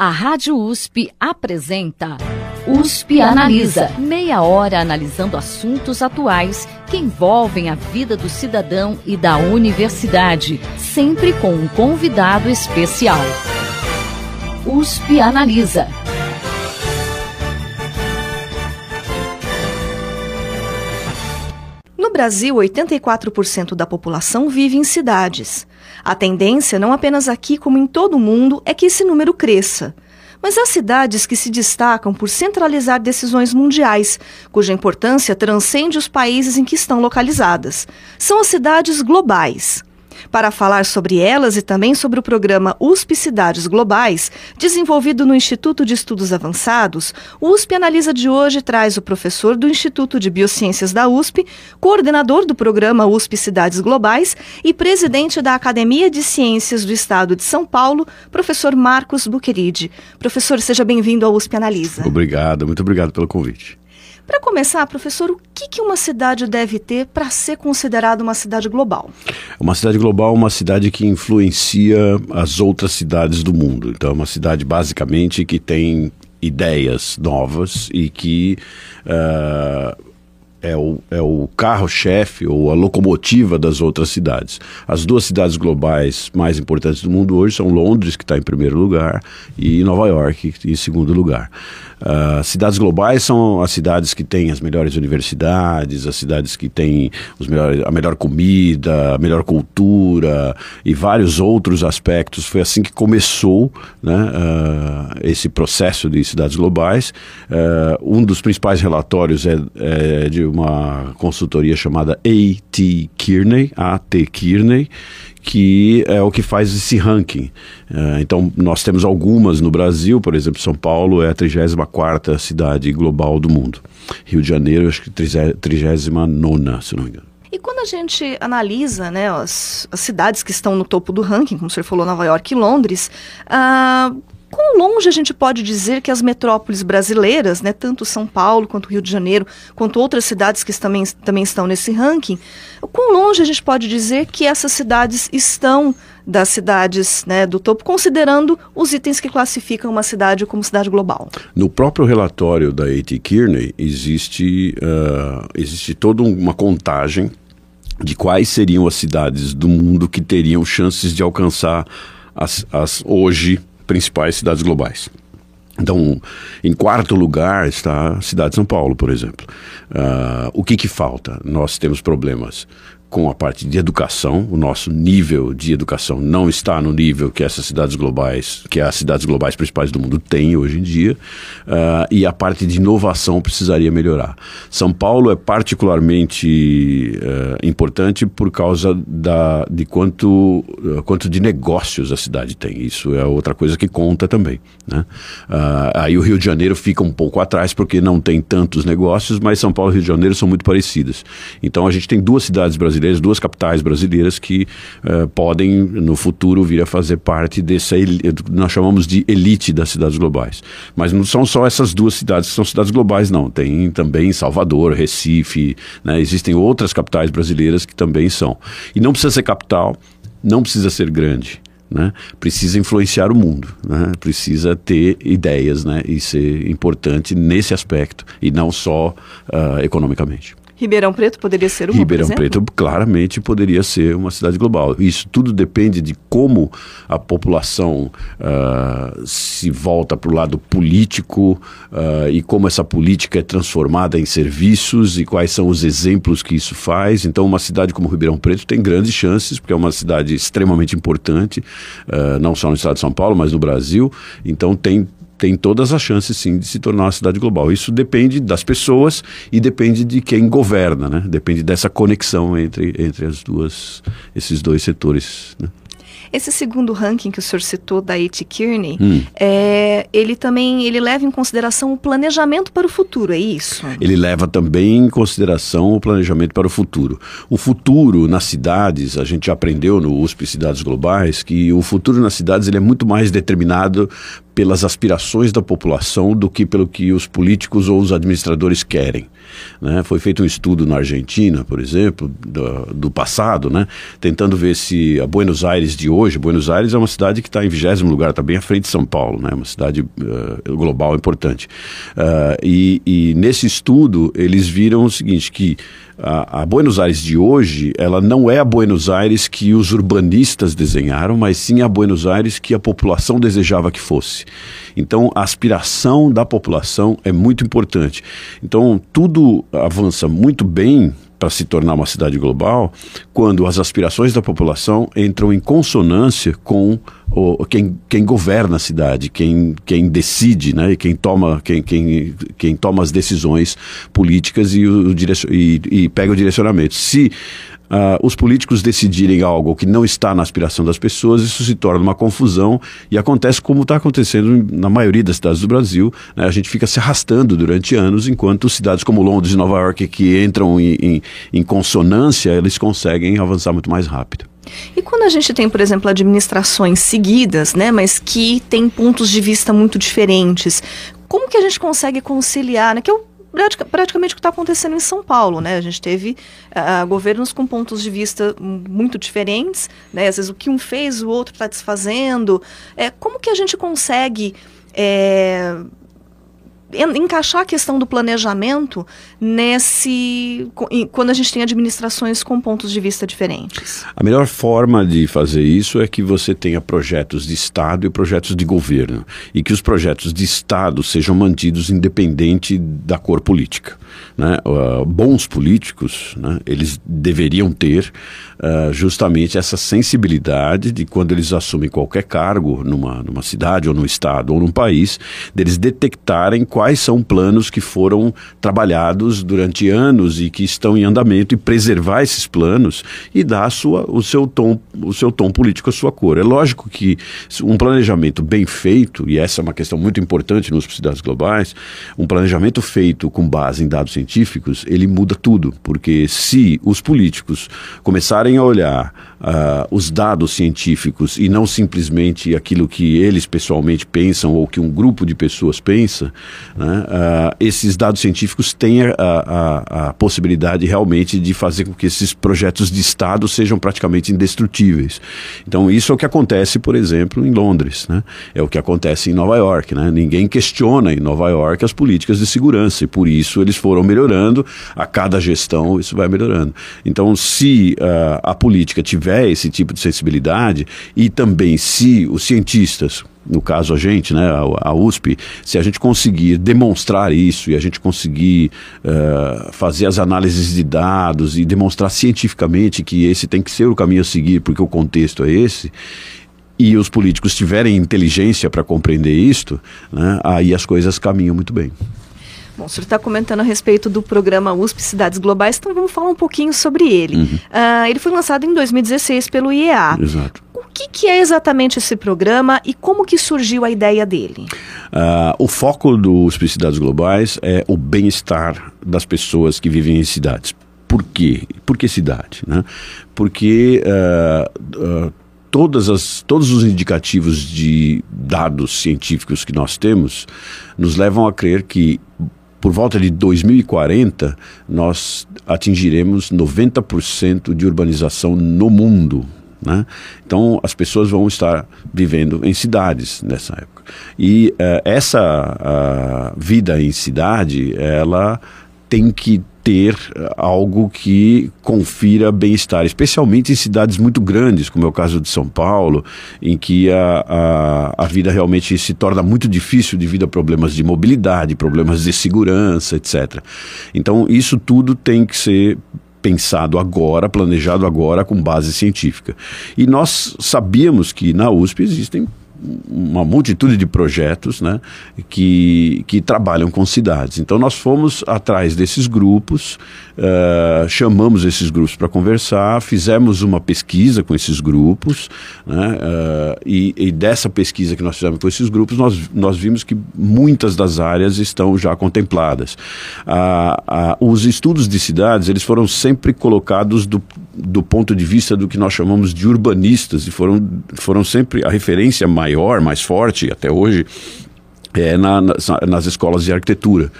A Rádio USP apresenta USP Analisa. Meia hora analisando assuntos atuais que envolvem a vida do cidadão e da universidade, sempre com um convidado especial. USP Analisa. No Brasil, 84% da população vive em cidades. A tendência, não apenas aqui como em todo o mundo, é que esse número cresça. Mas há cidades que se destacam por centralizar decisões mundiais, cuja importância transcende os países em que estão localizadas. São as cidades globais. Para falar sobre elas e também sobre o programa USP Cidades Globais, desenvolvido no Instituto de Estudos Avançados, o USP Analisa de hoje traz o professor do Instituto de Biociências da USP, coordenador do programa USP Cidades Globais e presidente da Academia de Ciências do Estado de São Paulo, professor Marcos Buqueride. Professor, seja bem-vindo ao USP Analisa. Obrigado, muito obrigado pelo convite. Para começar, professor, o que, que uma cidade deve ter para ser considerada uma cidade global? Uma cidade global é uma cidade que influencia as outras cidades do mundo. Então, é uma cidade basicamente que tem ideias novas e que uh, é o, é o carro-chefe ou a locomotiva das outras cidades. As duas cidades globais mais importantes do mundo hoje são Londres, que está em primeiro lugar, e Nova York, em segundo lugar. Uh, cidades globais são as cidades que têm as melhores universidades, as cidades que têm os melhores, a melhor comida, a melhor cultura e vários outros aspectos. Foi assim que começou né, uh, esse processo de cidades globais. Uh, um dos principais relatórios é, é de uma consultoria chamada A.T. Kearney, A.T. Kearney, que é o que faz esse ranking. Uh, então, nós temos algumas no Brasil, por exemplo, São Paulo é a 34 cidade global do mundo. Rio de Janeiro, acho que 39, se não me engano. E quando a gente analisa né, as, as, cidades que estão no topo do ranking, como o senhor falou, Nova York e Londres, uh, Quão longe a gente pode dizer que as metrópoles brasileiras, né, tanto São Paulo quanto Rio de Janeiro, quanto outras cidades que também, também estão nesse ranking, quão longe a gente pode dizer que essas cidades estão das cidades né, do topo, considerando os itens que classificam uma cidade como cidade global? No próprio relatório da A.T. Kearney, existe, uh, existe toda uma contagem de quais seriam as cidades do mundo que teriam chances de alcançar as, as hoje principais cidades globais. Então, em quarto lugar está a cidade de São Paulo, por exemplo. Uh, o que, que falta? Nós temos problemas com a parte de educação. O nosso nível de educação não está no nível que essas cidades globais, que as cidades globais principais do mundo têm hoje em dia, uh, e a parte de inovação precisaria melhorar. São Paulo é particularmente uh, importante por causa da, de quanto, uh, quanto de negócios a cidade tem. Isso é outra coisa que conta também. Né? aí o Rio de Janeiro fica um pouco atrás porque não tem tantos negócios, mas São Paulo e Rio de Janeiro são muito parecidas. Então a gente tem duas cidades brasileiras brasileiras, duas capitais brasileiras que uh, podem no futuro vir a fazer parte dessa nós chamamos de elite das cidades globais. Mas não são só essas duas cidades que são cidades globais, não. Tem também Salvador, Recife, né? existem outras capitais brasileiras que também são. E não precisa ser capital, não precisa ser grande. Né? Precisa influenciar o mundo, né? precisa ter ideias né? e ser importante nesse aspecto e não só uh, economicamente. Ribeirão Preto poderia ser uma, Ribeirão Preto claramente poderia ser uma cidade global. Isso tudo depende de como a população uh, se volta para o lado político uh, e como essa política é transformada em serviços e quais são os exemplos que isso faz. Então, uma cidade como Ribeirão Preto tem grandes chances, porque é uma cidade extremamente importante, uh, não só no estado de São Paulo, mas no Brasil. Então, tem tem todas as chances sim de se tornar uma cidade global. Isso depende das pessoas e depende de quem governa, né? Depende dessa conexão entre, entre as duas, esses dois setores. Né? Esse segundo ranking que o senhor citou da A.T. Kearney, hum. é, ele também ele leva em consideração o planejamento para o futuro, é isso? Ele leva também em consideração o planejamento para o futuro. O futuro nas cidades, a gente já aprendeu no USP Cidades Globais, que o futuro nas cidades ele é muito mais determinado pelas aspirações da população do que pelo que os políticos ou os administradores querem. Né? Foi feito um estudo na Argentina, por exemplo, do, do, passado, né? tentando ver se a Buenos Aires de hoje, Buenos Aires é uma cidade que está em vigésimo lugar, está bem à frente de São Paulo, né? uma cidade uh, global importante. Uh, e, e nesse estudo eles viram o seguinte, que a, a, Buenos Aires de hoje, ela não é a Buenos Aires que os urbanistas desenharam, mas sim a Buenos Aires que a população desejava que fosse. Então, a aspiração da população é muito importante. Então, tudo avança muito bem para se tornar uma cidade global quando as aspirações da população entram em consonância com o, quem, quem governa a cidade, quem, quem decide, né, quem, toma, quem, quem, quem toma as decisões políticas e, o, e, e pega o direcionamento. Se uh, os políticos decidirem algo que não está na aspiração das pessoas, isso se torna uma confusão e acontece como está acontecendo na maioria das cidades do Brasil. Né? A gente fica se arrastando durante anos, enquanto cidades como Londres e Nova York, que entram em, em, em consonância, eles conseguem avançar muito mais rápido. E quando a gente tem, por exemplo, administrações seguidas, né, mas que têm pontos de vista muito diferentes, como que a gente consegue conciliar, né, que é o praticamente o que está acontecendo em São Paulo, né? A gente teve uh, governos com pontos de vista muito diferentes, né? Às vezes o que um fez, o outro está desfazendo. É, como que a gente consegue é, encaixar a questão do planejamento nesse quando a gente tem administrações com pontos de vista diferentes? A melhor forma de fazer isso é que você tenha projetos de Estado e projetos de governo e que os projetos de Estado sejam mantidos independente da cor política. Né? Uh, bons políticos, né, eles deveriam ter uh, justamente essa sensibilidade de quando eles assumem qualquer cargo numa, numa cidade ou num estado ou num país, deles detectarem quais são planos que foram trabalhados durante anos e que estão em andamento e preservar esses planos e dar sua, o, seu tom, o seu tom político, a sua cor. É lógico que um planejamento bem feito, e essa é uma questão muito importante nos cidades globais, um planejamento feito com base em dados científicos, ele muda tudo, porque se os políticos começarem a olhar uh, os dados científicos e não simplesmente aquilo que eles pessoalmente pensam ou que um grupo de pessoas pensa, né, uh, esses dados científicos têm a, a, a, possibilidade realmente de fazer com que esses projetos de Estado sejam praticamente indestrutíveis. Então, isso é o que acontece, por exemplo, em Londres, né? é o que acontece em Nova York. Né? Ninguém questiona em Nova York as políticas de segurança e por isso eles foram melhorando, a cada gestão isso vai melhorando. Então, se uh, a política tiver esse tipo de sensibilidade e também se os cientistas no caso a gente, né, a, USP, se a gente conseguir demonstrar isso e a gente conseguir uh, fazer as análises de dados e demonstrar cientificamente que esse tem que ser o caminho a seguir porque o contexto é esse, e os políticos tiverem inteligência para compreender isto, né, aí as coisas caminham muito bem. Bom, o senhor está comentando a respeito do programa USP Cidades Globais, então vamos falar um pouquinho sobre ele. Uhum. Uh, ele foi lançado em 2016 pelo IEA. Exato. O que, que, é exatamente esse programa e como que surgiu a ideia dele? Uh, o foco do USP Cidades Globais é o bem-estar das pessoas que vivem em cidades. Por quê? Por que cidade? Né? Porque uh, todas as, todos os indicativos de dados científicos que nós temos nos levam a crer que por volta de 2040, nós atingiremos 90% de urbanização no mundo. Né? Então, as pessoas vão estar vivendo em cidades nessa época. E uh, essa uh, vida em cidade, ela tem que ter eh, algo que confira bem-estar, especialmente em cidades muito grandes, como é o caso de São Paulo, em que a, a, a vida realmente se torna muito difícil devido a problemas de mobilidade, problemas de segurança, etc. Então, isso tudo tem que ser pensado agora, planejado agora com base científica. E nós sabíamos que na USP existem uma multitude de projetos né, que, que trabalham com cidades. Então, nós fomos atrás desses grupos, uh, chamamos esses grupos para conversar, fizemos uma pesquisa com esses grupos, né, uh, e, e, dessa pesquisa que nós fizemos com esses grupos, nós, nós vimos que muitas das áreas estão já contempladas. Uh, os estudos de cidades, eles foram sempre colocados do, do ponto de vista do que nós chamamos de urbanistas, e foram, foram sempre a referência mais maior, mais forte até hoje, é na, nas, escolas de arquitetura.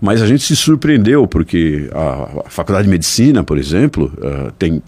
Mas a gente se surpreendeu, porque a, a Faculdade de Medicina, por exemplo, uh, tem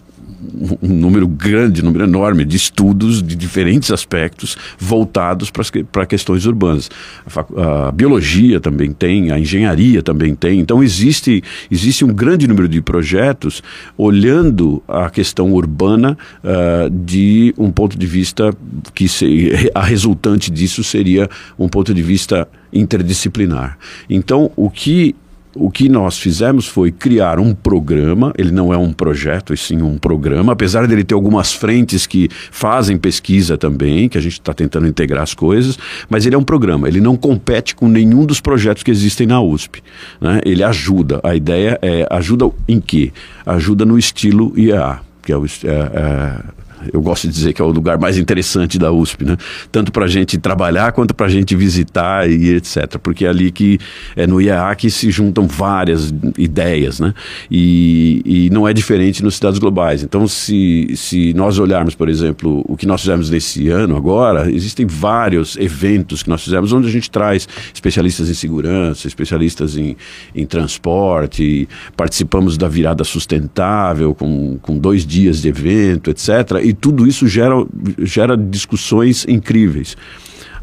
um número grande, um número enorme de estudos de diferentes aspectos voltados para questões urbanas. A, a, biologia também tem, a engenharia também tem. Então existe, existe um grande número de projetos olhando a questão urbana uh, de um ponto de vista que se, a resultante disso seria um ponto de vista interdisciplinar. Então o que o que nós fizemos foi criar um programa, ele não é um projeto, e sim um programa, apesar dele ter algumas frentes que fazem pesquisa também, que a gente está tentando integrar as coisas, mas ele é um programa, ele não compete com nenhum dos projetos que existem na USP. Né? Ele ajuda, a ideia é, ajuda em quê? Ajuda no estilo IEA, que é o... É, é, eu gosto de dizer que é o lugar mais interessante da USP, né? Tanto para a gente trabalhar quanto para a gente visitar e etc. Porque é ali que é no IAA que se juntam várias ideias, né? E, e não é diferente nos cidades globais. Então, se, se nós olharmos, por exemplo, o que nós fizemos nesse ano agora, existem vários eventos que nós fizemos onde a gente traz especialistas em segurança, especialistas em, em transporte, participamos da virada sustentável com, com dois dias de evento, etc. E tudo isso gera, gera discussões incríveis.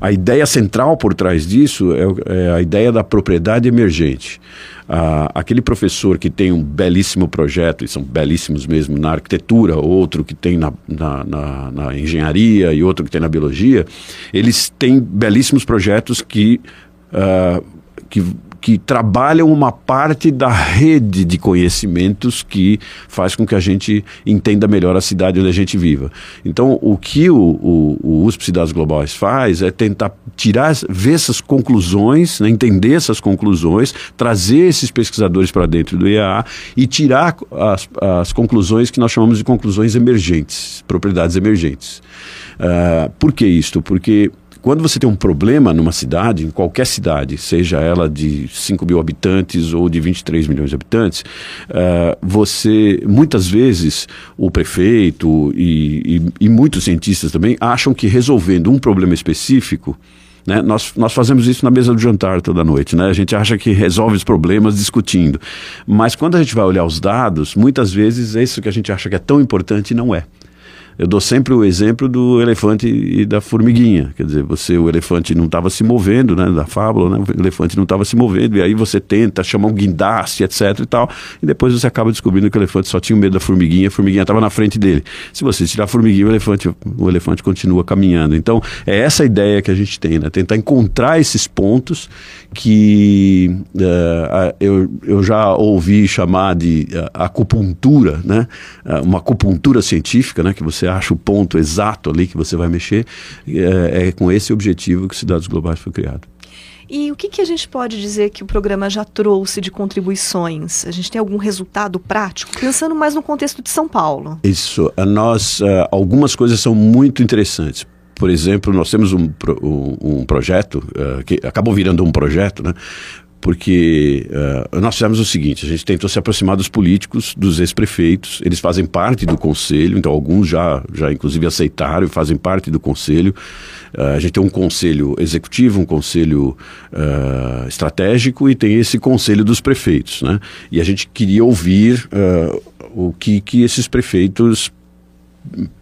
A ideia central por trás disso é, é a ideia da propriedade emergente. Ah, aquele professor que tem um belíssimo projeto, e são belíssimos mesmo na arquitetura, outro que tem na, na, na, na engenharia e outro que tem na biologia, eles têm belíssimos projetos que, ah, que que trabalham uma parte da rede de conhecimentos que faz com que a gente entenda melhor a cidade onde a gente viva. Então, o que o, o, o USP Cidades Globais faz é tentar tirar, ver essas conclusões, né, entender essas conclusões, trazer esses pesquisadores para dentro do IAA e tirar as, as conclusões que nós chamamos de conclusões emergentes, propriedades emergentes. Uh, por que isto? Porque quando você tem um problema numa cidade, em qualquer cidade, seja ela de 5 mil habitantes ou de 23 milhões de habitantes, uh, você, muitas vezes, o prefeito e, e, e muitos cientistas também acham que resolvendo um problema específico, né? Nós, nós fazemos isso na mesa do jantar toda noite. Né? A gente acha que resolve os problemas discutindo. Mas quando a gente vai olhar os dados, muitas vezes é isso que a gente acha que é tão importante não é eu dou sempre o exemplo do elefante e da formiguinha. Quer dizer, você, o elefante não estava se movendo, né? Da fábula, né? O elefante não estava se movendo, e aí você tenta chamar um guindaste, etc e tal, e depois você acaba descobrindo que o elefante só tinha medo da formiguinha, a formiguinha estava na frente dele. Se você tirar a formiguinha, o elefante, o elefante continua caminhando. Então, é essa ideia que a gente tem, né? Tentar encontrar esses pontos que uh, eu, eu já ouvi chamar de uh, acupuntura, né? Uh, uma acupuntura científica, né? Que você você acha o ponto exato ali que você vai mexer, é, é com esse objetivo que Cidades Globais foi criado. E o que, que, a gente pode dizer que o programa já trouxe de contribuições? A gente tem algum resultado prático? Pensando mais no contexto de São Paulo. Isso. Nós, uh, algumas coisas são muito interessantes. Por exemplo, nós temos um, um, um projeto, uh, que acabou virando um projeto, né? Porque uh, nós fizemos o seguinte: a gente tentou se aproximar dos políticos, dos ex-prefeitos, eles fazem parte do conselho, então alguns já, já inclusive aceitaram e fazem parte do conselho. Uh, a gente tem um conselho executivo, um conselho uh, estratégico e tem esse conselho dos prefeitos, né? E a gente queria ouvir o que, que esses prefeitos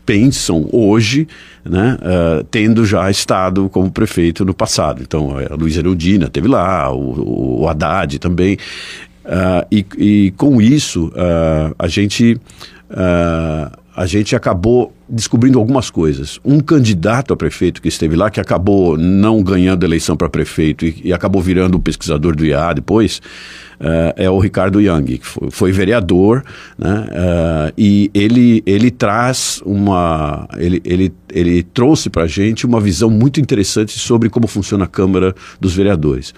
pensam hoje, né, uh, tendo já estado como prefeito no passado. Então, a Luiz Erundina teve lá, o, o Haddad também. Uh, e, e, com isso, uh, a gente a gente acabou descobrindo algumas coisas. Um candidato a prefeito que esteve lá, que acabou não ganhando eleição para prefeito e, e, acabou virando o pesquisador do IA depois, uh, é o Ricardo Young, que foi, foi vereador, né? Uh, e ele, ele traz uma. Ele, ele, ele trouxe para a gente uma visão muito interessante sobre como funciona a Câmara dos Vereadores.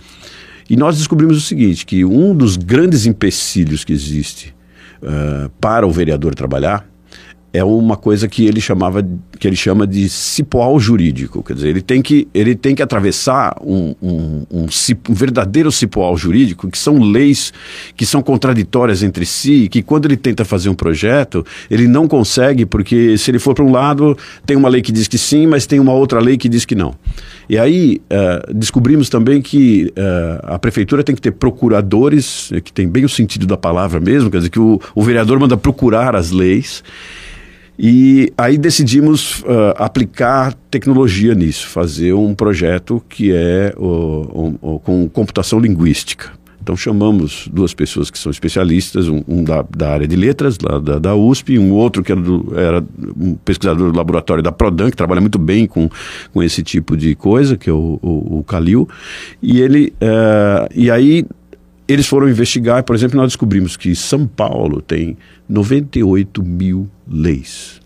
E nós descobrimos o seguinte: que um dos grandes empecilhos que existe uh, para o vereador trabalhar é uma coisa que ele chamava que ele chama de cipoal jurídico, quer dizer, ele tem que ele tem que atravessar um, um, um, um verdadeiro cipoal jurídico, que são leis que são contraditórias entre si, que quando ele tenta fazer um projeto ele não consegue porque se ele for para um lado tem uma lei que diz que sim, mas tem uma outra lei que diz que não. E aí uh, descobrimos também que uh, a prefeitura tem que ter procuradores, que tem bem o sentido da palavra mesmo, quer dizer que o, o vereador manda procurar as leis e aí decidimos uh, aplicar tecnologia nisso, fazer um projeto que é uh, um, com computação linguística. Então chamamos duas pessoas que são especialistas, um, um da, da, área de letras, lá da, da USP, e um outro que era, do, era, um pesquisador do laboratório da Prodan, que trabalha muito bem com, com esse tipo de coisa, que é o, o, o Calil. E ele, uh, e aí eles foram investigar, por exemplo, nós descobrimos que São Paulo tem 98 mil leis.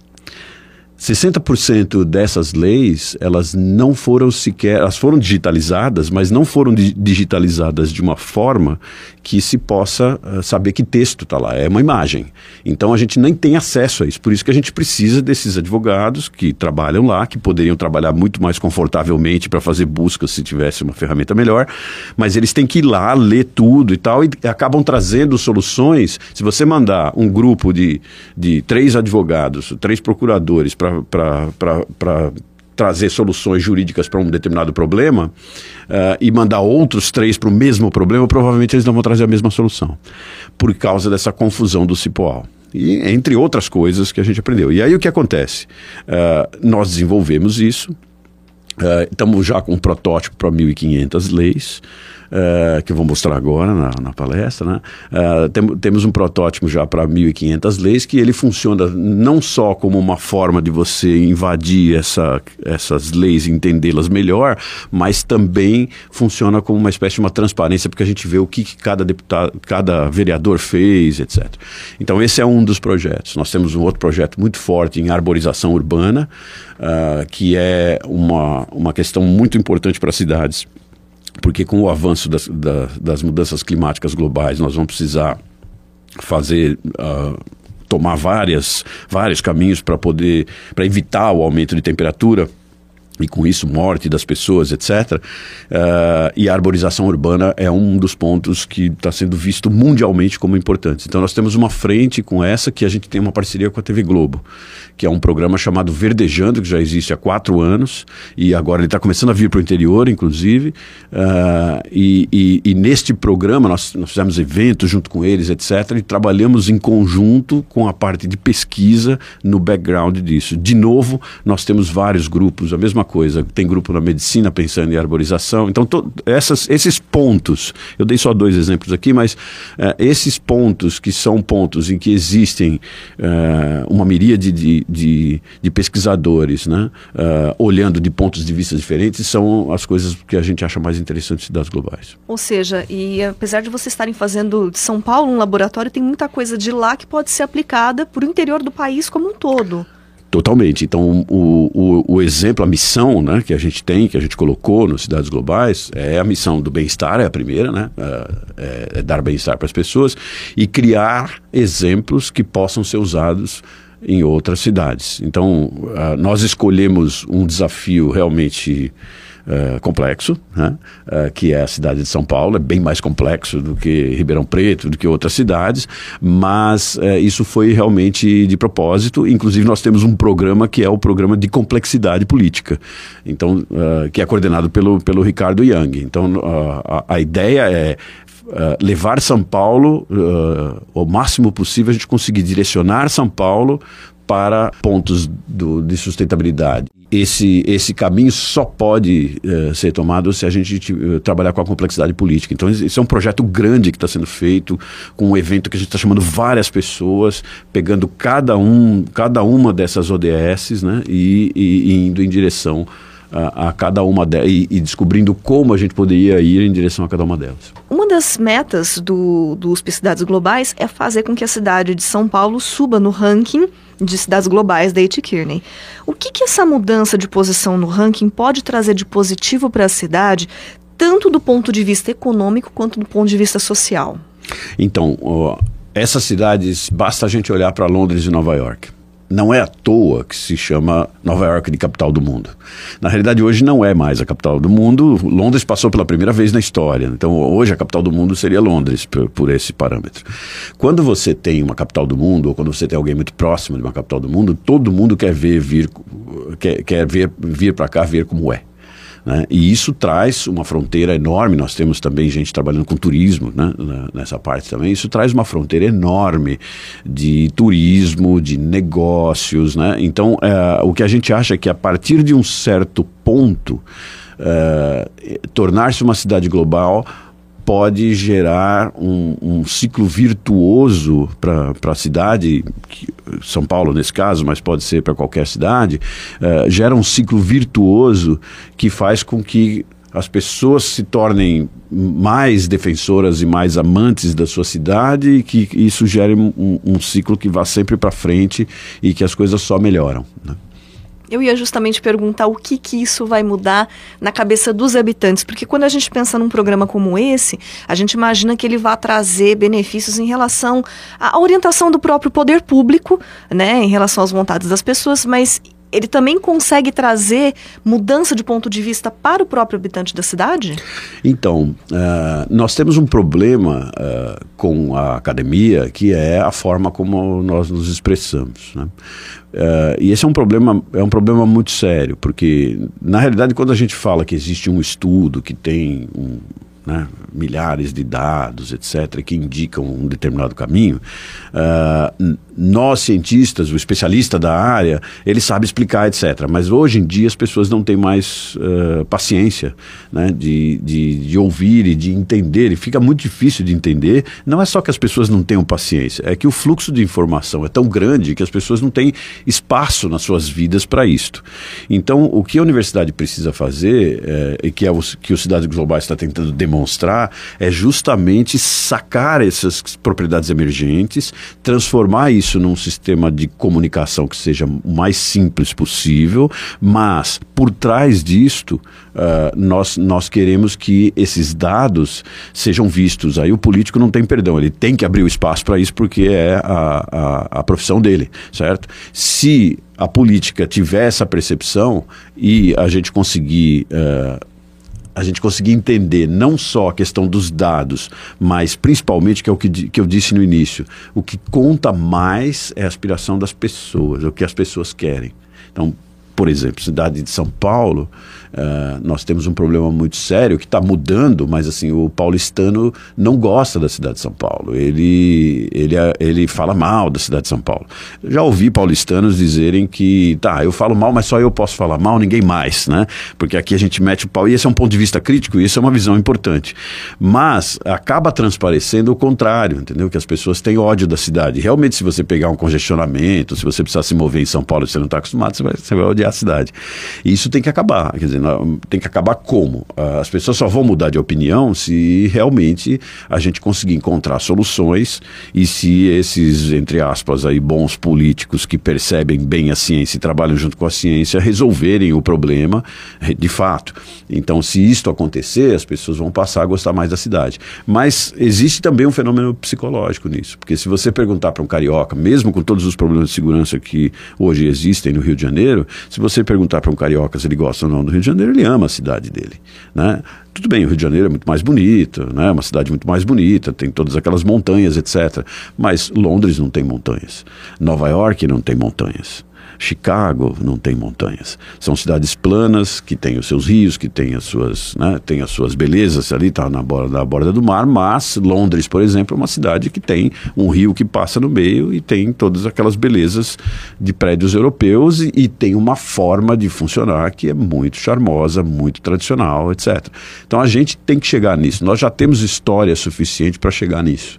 60% dessas leis, elas não foram sequer, elas foram digitalizadas, mas não foram di digitalizadas de uma forma que se possa uh, saber que texto está lá, é uma imagem. Então a gente nem tem acesso a isso, por isso que a gente precisa desses advogados que trabalham lá, que poderiam trabalhar muito mais confortavelmente para fazer buscas se tivesse uma ferramenta melhor, mas eles têm que ir lá, ler tudo e tal, e acabam trazendo soluções. Se você mandar um grupo de, de três advogados, três procuradores para para trazer soluções jurídicas para um determinado problema uh, e mandar outros três para o mesmo problema, provavelmente eles não vão trazer a mesma solução, por causa dessa confusão do cipoal. E entre outras coisas que a gente aprendeu. E aí o que acontece? Uh, nós desenvolvemos isso, estamos já com um protótipo para 1.500 leis. Uh, que eu vou mostrar agora na, na palestra, né? Uh, tem, temos um protótipo já para 1.500 leis que ele funciona não só como uma forma de você invadir essa, essas leis e entendê-las melhor, mas também funciona como uma espécie de uma transparência, porque a gente vê o que, que cada deputado, cada vereador fez, etc. Então esse é um dos projetos. Nós temos um outro projeto muito forte em arborização urbana, que é uma, questão muito importante para as cidades porque com o avanço das, da, das mudanças climáticas globais, nós vamos precisar fazer. Uh, tomar várias, vários caminhos para poder para evitar o aumento de temperatura e com isso morte das pessoas, etc. Uh, eh, e a arborização urbana é um dos pontos que está sendo visto mundialmente como importante. Então nós temos uma frente com essa que a gente tem uma parceria com a TV Globo, que é um programa chamado Verdejando, que já existe há quatro anos e agora ele está começando a vir para o interior, inclusive. Uh, e, e, e, neste programa nós, nós fizemos eventos junto com eles, etc. E trabalhamos em conjunto com a parte de pesquisa no background disso. De novo, nós temos vários grupos, a mesma coisa. Tem grupo na medicina pensando em arborização. Então, to, essas, esses pontos, eu dei só dois exemplos aqui, mas uh, esses pontos que são pontos em que existem uh, uma miríade de, de, de pesquisadores, né, uh, olhando de pontos de vista diferentes, são as coisas que a gente acha mais interessantes cidades globais. Ou seja, e apesar de vocês estarem fazendo de São Paulo um laboratório, tem muita coisa de lá que pode ser aplicada para o interior do país como um todo. Totalmente. Então, o, o, o, exemplo, a missão né, que a gente tem, que a gente colocou nas cidades globais, é a missão do bem-estar, é a primeira, né? É, é, é dar bem-estar para as pessoas e criar exemplos que possam ser usados em outras cidades. Então, uh, nós escolhemos um desafio realmente uh, complexo, né? uh, que é a cidade de São Paulo, é bem mais complexo do que Ribeirão Preto, do que outras cidades, mas uh, isso foi realmente de propósito. Inclusive, nós temos um programa que é o programa de complexidade política, então, que é coordenado pelo, pelo Ricardo Young. Então, a, a ideia é Uh, levar São Paulo uh, o máximo possível, a gente conseguir direcionar São Paulo para pontos do, de sustentabilidade. Esse, esse caminho só pode uh, ser tomado se a gente uh, trabalhar com a complexidade política. Então, esse é um projeto grande que está sendo feito, com um evento que a gente está chamando várias pessoas, pegando cada, um, cada uma dessas ODS né, e, e, e indo em direção a, a cada uma delas e, e, descobrindo como a gente poderia ir em direção a cada uma delas. Uma das metas do, do USP Cidades Globais é fazer com que a cidade de São Paulo suba no ranking de cidades globais da. Kearney. O que, que essa mudança de posição no ranking pode trazer de positivo para a cidade, tanto do ponto de vista econômico quanto do ponto de vista social? Então, essas cidades, basta a gente olhar para Londres e Nova York. Não é à toa que se chama Nova York de capital do mundo. Na realidade, hoje não é mais a capital do mundo. Londres passou pela primeira vez na história. Então, hoje a capital do mundo seria Londres, por, por, esse parâmetro. Quando você tem uma capital do mundo, ou quando você tem alguém muito próximo de uma capital do mundo, todo mundo quer ver vir, quer, quer ver, vir para cá ver como é. Né? E isso traz uma fronteira enorme. Nós temos também gente trabalhando com turismo né? nessa parte também. Isso traz uma fronteira enorme de turismo, de negócios. Né? Então, é, o que a gente acha é que a partir de um certo ponto, é, tornar-se uma cidade global pode gerar um, um ciclo virtuoso para a cidade, São Paulo nesse caso, mas pode ser para qualquer cidade, uh, gera um ciclo virtuoso que faz com que as pessoas se tornem mais defensoras e mais amantes da sua cidade e que isso gere um, um ciclo que vá sempre para frente e que as coisas só melhoram. Né? Eu ia justamente perguntar o que, que isso vai mudar na cabeça dos habitantes, porque quando a gente pensa num programa como esse, a gente imagina que ele vai trazer benefícios em relação à orientação do próprio poder público, né, em relação às vontades das pessoas, mas ele também consegue trazer mudança de ponto de vista para o próprio habitante da cidade? Então, uh, nós temos um problema uh, com a academia, que é a forma como nós nos expressamos. Né? Uh, e esse é um problema é um problema muito sério, porque na realidade quando a gente fala que existe um estudo que tem um, né, milhares de dados, etc., que indicam um determinado caminho, uh, nós, cientistas, o especialista da área, ele sabe explicar, etc. Mas hoje em dia as pessoas não têm mais uh, paciência né, de, de, de, ouvir e de entender, e fica muito difícil de entender. Não é só que as pessoas não tenham paciência, é que o fluxo de informação é tão grande que as pessoas não têm espaço nas suas vidas para isto. Então, o que a universidade precisa fazer, é, e que, é o, que o Globais está tentando demonstrar, é justamente sacar essas propriedades emergentes, transformar isso isso num sistema de comunicação que seja o mais simples possível, mas por trás disto, uh, nós, nós queremos que esses dados sejam vistos. Aí o político não tem perdão, ele tem que abrir o espaço para isso porque é a, a, a profissão dele, certo? Se a política tiver essa percepção e a gente conseguir. Uh, a gente conseguir entender não só a questão dos dados, mas principalmente, que é o que, que eu disse no início, o que conta mais é a aspiração das pessoas, o que as pessoas querem. Então, por exemplo, cidade de São Paulo, Uh, nós temos um problema muito sério que está mudando, mas assim, o paulistano não gosta da cidade de São Paulo. Ele, ele, ele fala mal da cidade de São Paulo. Já ouvi paulistanos dizerem que, tá, eu falo mal, mas só eu posso falar mal, ninguém mais, né? Porque aqui a gente mete o pau, e esse é um ponto de vista crítico, e isso é uma visão importante. Mas acaba transparecendo o contrário, entendeu? Que as pessoas têm ódio da cidade. Realmente, se você pegar um congestionamento, se você precisar se mover em São Paulo e você não está acostumado, você vai, você vai odiar a cidade. E isso tem que acabar. Quer dizer, tem que acabar como? Ah, as pessoas só vão mudar de opinião se realmente a gente conseguir encontrar soluções e se esses, entre aspas, aí, bons políticos que percebem bem a ciência e trabalham junto com a ciência resolverem o problema de fato. Então, se isto acontecer, as pessoas vão passar a gostar mais da cidade. Mas existe também um fenômeno psicológico nisso, porque se você perguntar para um carioca, mesmo com todos os problemas de segurança que hoje existem no Rio de Janeiro, se você perguntar para um carioca se ele gosta ou não do Rio de Janeiro, ele ama a cidade dele, né? Tudo bem, o Rio de Janeiro é muito mais bonito, né? uma cidade muito mais bonita, tem todas aquelas montanhas, etc. Mas Londres não tem montanhas. Nova York não tem montanhas. Chicago não tem montanhas. São cidades planas que têm os seus rios, que têm as suas, né, têm as suas belezas ali, está na borda, na borda do mar, mas Londres, por exemplo, é uma cidade que tem um rio que passa no meio e tem todas aquelas belezas de prédios europeus e, e tem uma forma de funcionar que é muito charmosa, muito tradicional, etc. Então a gente tem que chegar nisso. Nós já temos história suficiente para chegar nisso.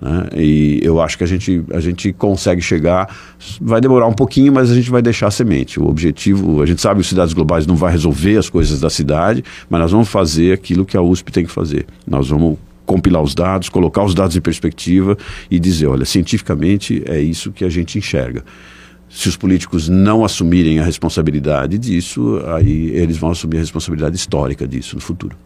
Né? E eu acho que a gente, a gente consegue chegar, vai demorar um pouquinho, mas a gente vai deixar a semente. O objetivo, a gente sabe que Cidades Globais não vai resolver as coisas da cidade, mas nós vamos fazer aquilo que a USP tem que fazer. Nós vamos compilar os dados, colocar os dados em perspectiva e dizer, olha, cientificamente é isso que a gente enxerga. Se os políticos não assumirem a responsabilidade disso, aí eles vão assumir a responsabilidade histórica disso no futuro.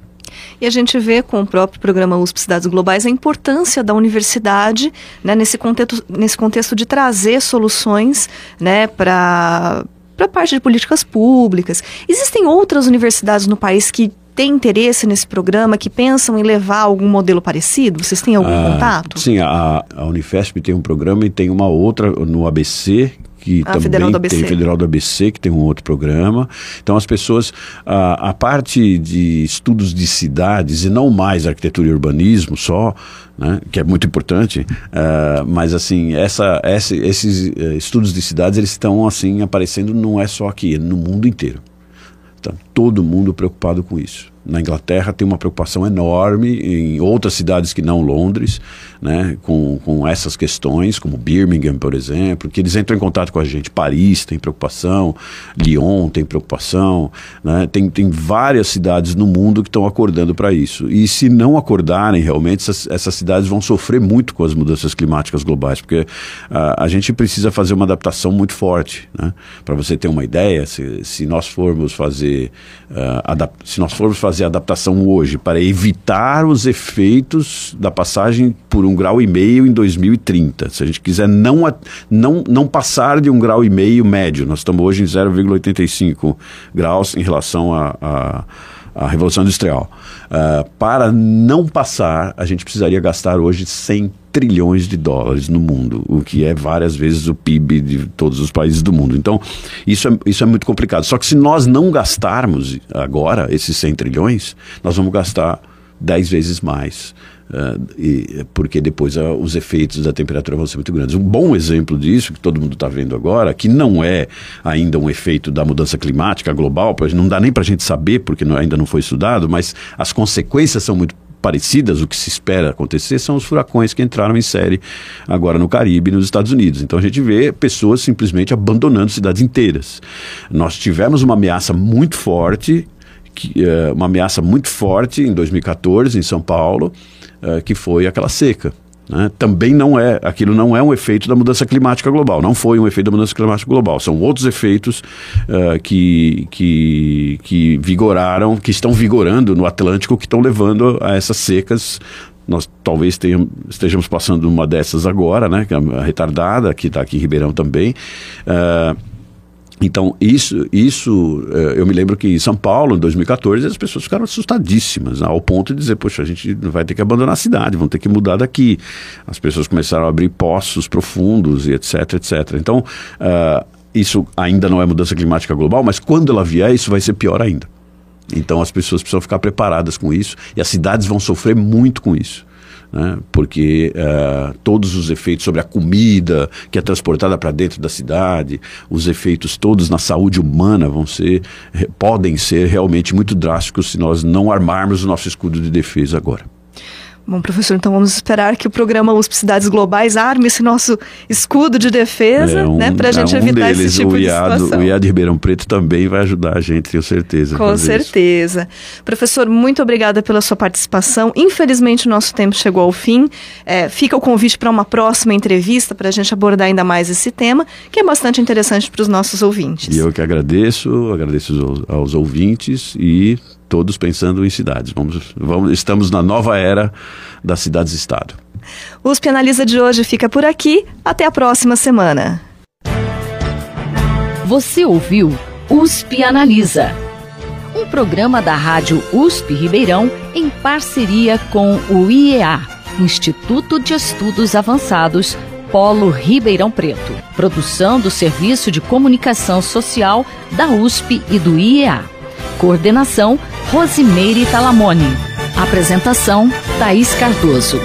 E a gente vê com o próprio programa USP Cidades Globais a importância da universidade né, nesse, contexto, nesse contexto de trazer soluções né, para para a parte de políticas públicas. Existem outras universidades no país que têm interesse nesse programa, que pensam em levar algum modelo parecido? Vocês têm algum ah, contato? Sim, a, a Unifesp tem um programa e tem uma outra no ABC, que a também Federal tem Federal do ABC, que tem um outro programa. Então as pessoas, a, a parte de estudos de cidades e não mais arquitetura e urbanismo só, né, que é muito importante, uh, mas assim, essa, essa, esses uh, estudos de cidades, eles estão assim aparecendo, não é só aqui, é no mundo inteiro. Tá todo mundo preocupado com isso na Inglaterra tem uma preocupação enorme em outras cidades que não Londres, né, com, com essas questões, como Birmingham, por exemplo, que eles entram em contato com a gente. Paris tem preocupação, Lyon tem preocupação, né, tem, tem várias cidades no mundo que estão acordando para isso. E se não acordarem realmente, essas, essas, cidades vão sofrer muito com as mudanças climáticas globais, porque a, a gente precisa fazer uma adaptação muito forte. Né? Para você ter uma ideia, se, se nós formos fazer, uh, se nós formos fazer fazer adaptação hoje para evitar os efeitos da passagem por um grau e meio em 2030. Se a gente quiser não, não, não passar de um grau e meio médio, nós estamos hoje em 0,85 graus em relação a, a a Revolução Industrial. Uh, para não passar, a gente precisaria gastar hoje 100 trilhões de dólares no mundo, o que é várias vezes o PIB de todos os países do mundo. Então, isso é, isso é muito complicado. Só que se nós não gastarmos agora esses 100 trilhões, nós vamos gastar 10 vezes mais. Uh, e, porque depois uh, os efeitos da temperatura vão ser muito grandes. Um bom exemplo disso, que todo mundo está vendo agora, que não é ainda um efeito da mudança climática global, não dá nem para a gente saber, porque não, ainda não foi estudado, mas as consequências são muito parecidas, o que se espera acontecer são os furacões que entraram em série agora no Caribe e nos Estados Unidos. Então a gente vê pessoas simplesmente abandonando cidades inteiras. Nós tivemos uma ameaça muito forte, que, uh, uma ameaça muito forte em 2014 em São Paulo, uh, que foi aquela seca. Né? Também não é, aquilo não é um efeito da mudança climática global, não foi um efeito da mudança climática global, são outros efeitos uh, que, que, que vigoraram, que estão vigorando no Atlântico, que estão levando a essas secas nós talvez tenham, estejamos passando uma dessas agora, né? É a retardada, que está aqui em Ribeirão também. Uh, então, isso, isso eh, eu me lembro que em São Paulo, em 2014, as pessoas ficaram assustadíssimas, ao ponto de dizer, poxa, a gente vai ter que abandonar a cidade, vão ter que mudar daqui. As pessoas começaram a abrir poços profundos e etc, etc. Então, uh, isso ainda não é mudança climática global, mas quando ela vier, isso vai ser pior ainda. Então, as pessoas precisam ficar preparadas com isso e as cidades vão sofrer muito com isso né? porque uh, todos os efeitos sobre a comida que é transportada para dentro da cidade, os efeitos todos na saúde humana vão ser, podem ser realmente muito drásticos se nós não armarmos o nosso escudo de defesa agora. Bom, professor, então vamos esperar que o programa USP Cidades Globais arme esse nosso escudo de defesa, é um, né, para a gente é um evitar deles, esse tipo IAD, de situação. O IAD Ribeirão Preto também vai ajudar a gente, tenho certeza. Com certeza. Isso. Professor, muito obrigada pela sua participação. Infelizmente, o nosso tempo chegou ao fim. É, fica o convite para uma próxima entrevista para a gente abordar ainda mais esse tema, que é bastante interessante para os nossos ouvintes. E eu que agradeço, agradeço aos, aos ouvintes e todos pensando em cidades. Vamos, vamos, estamos na nova era das cidades-estado. O USP Analisa de hoje fica por aqui. Até a próxima semana. Você ouviu USP Analisa, um programa da Rádio USP Ribeirão em parceria com o IEA, Instituto de Estudos Avançados, Polo Ribeirão Preto. Produção do Serviço de Comunicação Social da USP e do IEA. Coordenação Rosimeire Talamone. Apresentação Thaís Cardoso.